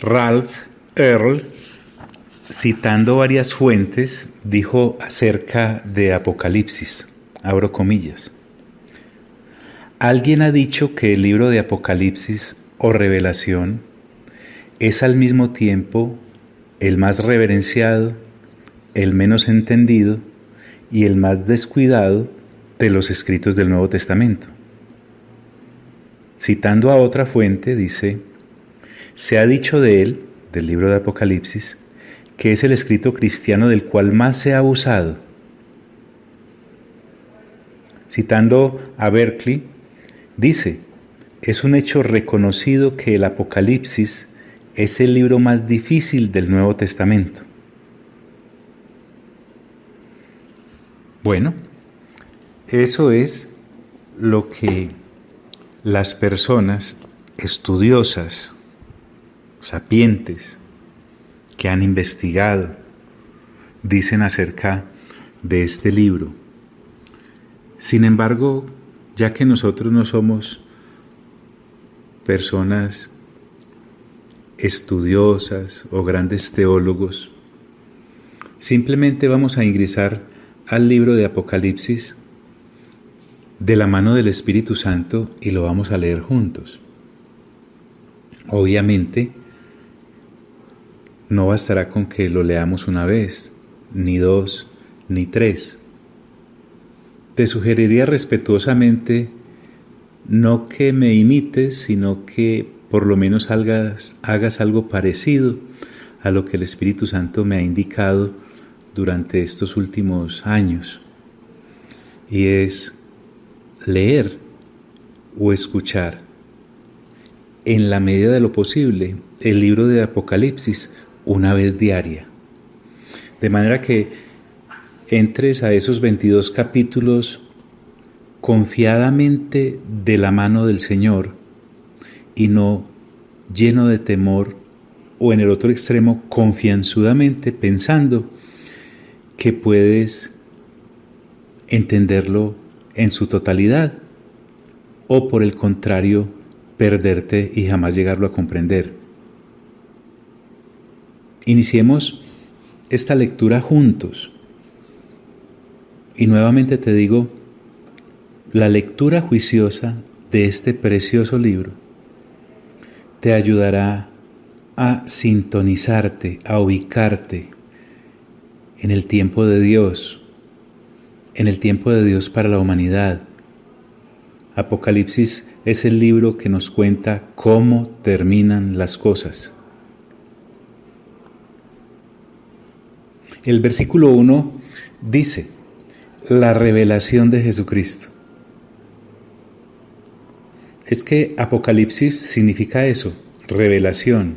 Ralph Earl, citando varias fuentes, dijo acerca de Apocalipsis, abro comillas, alguien ha dicho que el libro de Apocalipsis o revelación es al mismo tiempo el más reverenciado, el menos entendido y el más descuidado de los escritos del Nuevo Testamento. Citando a otra fuente, dice, se ha dicho de él, del libro de Apocalipsis, que es el escrito cristiano del cual más se ha usado. Citando a Berkeley, dice, es un hecho reconocido que el Apocalipsis es el libro más difícil del Nuevo Testamento. Bueno, eso es lo que las personas estudiosas, sapientes, que han investigado, dicen acerca de este libro. Sin embargo, ya que nosotros no somos personas estudiosas o grandes teólogos, simplemente vamos a ingresar al libro de Apocalipsis de la mano del Espíritu Santo y lo vamos a leer juntos. Obviamente, no bastará con que lo leamos una vez, ni dos, ni tres. Te sugeriría respetuosamente no que me imites, sino que por lo menos hagas, hagas algo parecido a lo que el Espíritu Santo me ha indicado durante estos últimos años. Y es leer o escuchar en la medida de lo posible el libro de Apocalipsis una vez diaria. De manera que entres a esos 22 capítulos confiadamente de la mano del Señor y no lleno de temor o en el otro extremo confianzudamente pensando que puedes entenderlo en su totalidad o por el contrario perderte y jamás llegarlo a comprender. Iniciemos esta lectura juntos. Y nuevamente te digo, la lectura juiciosa de este precioso libro te ayudará a sintonizarte, a ubicarte en el tiempo de Dios, en el tiempo de Dios para la humanidad. Apocalipsis es el libro que nos cuenta cómo terminan las cosas. El versículo 1 dice, la revelación de Jesucristo. Es que Apocalipsis significa eso, revelación,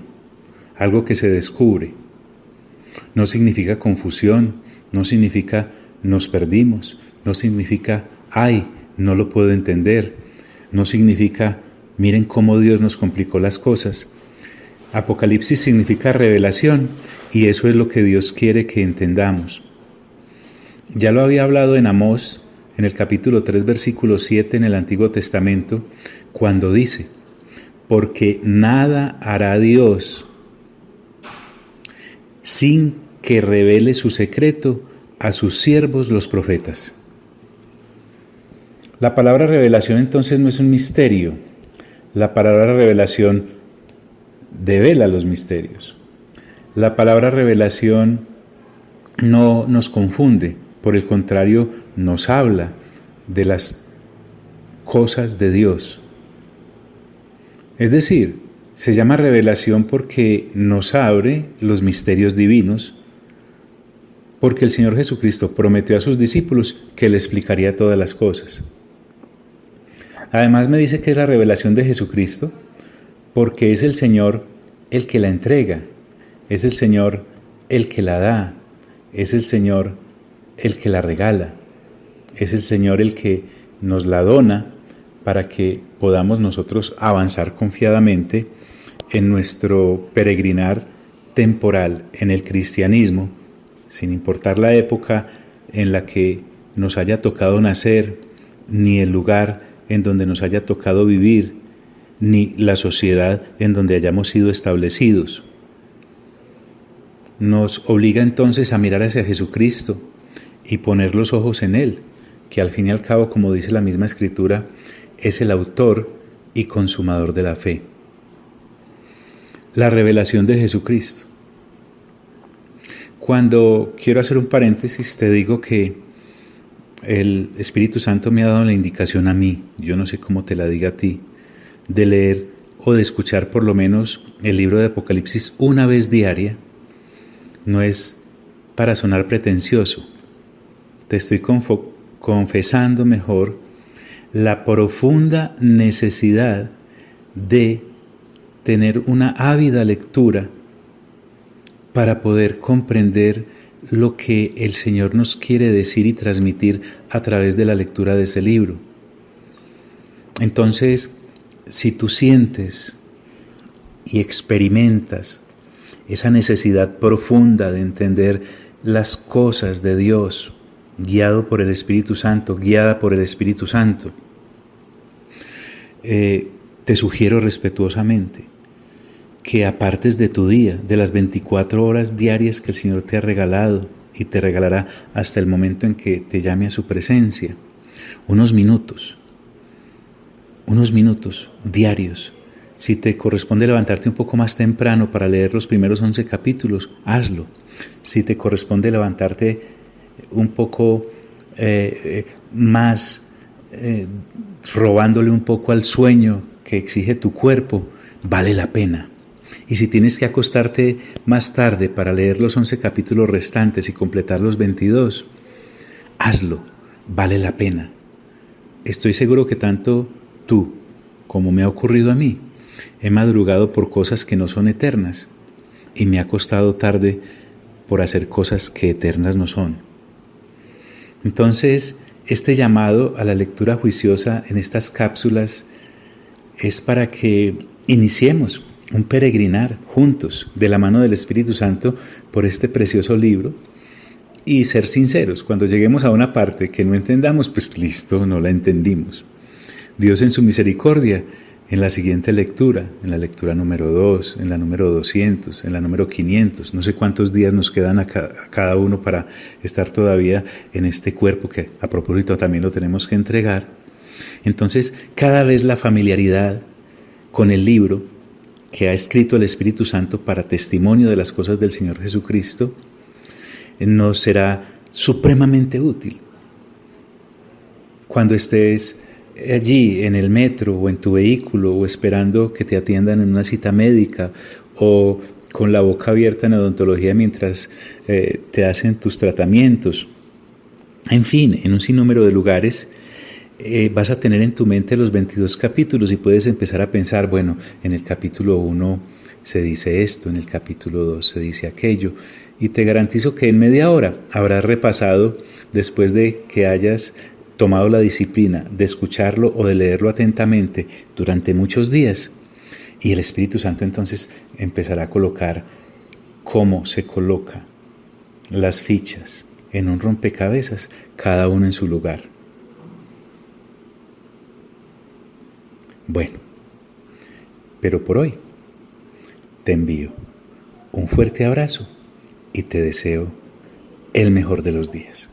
algo que se descubre. No significa confusión, no significa nos perdimos, no significa ay, no lo puedo entender, no significa miren cómo Dios nos complicó las cosas. Apocalipsis significa revelación y eso es lo que Dios quiere que entendamos. Ya lo había hablado en Amós, en el capítulo 3, versículo 7 en el Antiguo Testamento, cuando dice, porque nada hará Dios sin que revele su secreto a sus siervos los profetas. La palabra revelación entonces no es un misterio, la palabra revelación devela los misterios. La palabra revelación no nos confunde, por el contrario, nos habla de las cosas de Dios. Es decir, se llama revelación porque nos abre los misterios divinos, porque el Señor Jesucristo prometió a sus discípulos que le explicaría todas las cosas. Además me dice que es la revelación de Jesucristo, porque es el Señor el que la entrega, es el Señor el que la da, es el Señor el que la regala, es el Señor el que nos la dona para que podamos nosotros avanzar confiadamente en nuestro peregrinar temporal en el cristianismo, sin importar la época en la que nos haya tocado nacer, ni el lugar en donde nos haya tocado vivir, ni la sociedad en donde hayamos sido establecidos. nos obliga entonces a mirar hacia Jesucristo y poner los ojos en Él, que al fin y al cabo, como dice la misma escritura, es el autor y consumador de la fe. La revelación de Jesucristo. Cuando quiero hacer un paréntesis, te digo que el Espíritu Santo me ha dado la indicación a mí, yo no sé cómo te la diga a ti, de leer o de escuchar por lo menos el libro de Apocalipsis una vez diaria. No es para sonar pretencioso. Te estoy confesando mejor la profunda necesidad de tener una ávida lectura para poder comprender lo que el Señor nos quiere decir y transmitir a través de la lectura de ese libro. Entonces, si tú sientes y experimentas esa necesidad profunda de entender las cosas de Dios, guiado por el Espíritu Santo, guiada por el Espíritu Santo, eh, te sugiero respetuosamente que apartes de tu día, de las 24 horas diarias que el Señor te ha regalado y te regalará hasta el momento en que te llame a su presencia, unos minutos, unos minutos diarios. Si te corresponde levantarte un poco más temprano para leer los primeros 11 capítulos, hazlo. Si te corresponde levantarte un poco eh, eh, más eh, robándole un poco al sueño que exige tu cuerpo, vale la pena. Y si tienes que acostarte más tarde para leer los 11 capítulos restantes y completar los 22, hazlo, vale la pena. Estoy seguro que tanto tú como me ha ocurrido a mí, he madrugado por cosas que no son eternas y me ha costado tarde por hacer cosas que eternas no son. Entonces, este llamado a la lectura juiciosa en estas cápsulas es para que iniciemos un peregrinar juntos de la mano del Espíritu Santo por este precioso libro y ser sinceros. Cuando lleguemos a una parte que no entendamos, pues listo, no la entendimos. Dios en su misericordia, en la siguiente lectura, en la lectura número 2, en la número 200, en la número 500, no sé cuántos días nos quedan a cada uno para estar todavía en este cuerpo que a propósito también lo tenemos que entregar. Entonces, cada vez la familiaridad con el libro que ha escrito el Espíritu Santo para testimonio de las cosas del Señor Jesucristo, nos será supremamente útil. Cuando estés allí en el metro o en tu vehículo o esperando que te atiendan en una cita médica o con la boca abierta en odontología mientras eh, te hacen tus tratamientos. En fin, en un sinnúmero de lugares eh, vas a tener en tu mente los 22 capítulos y puedes empezar a pensar, bueno, en el capítulo 1 se dice esto, en el capítulo 2 se dice aquello, y te garantizo que en media hora habrás repasado, después de que hayas tomado la disciplina de escucharlo o de leerlo atentamente durante muchos días, y el Espíritu Santo entonces empezará a colocar cómo se coloca las fichas en un rompecabezas, cada uno en su lugar. Bueno, pero por hoy te envío un fuerte abrazo y te deseo el mejor de los días.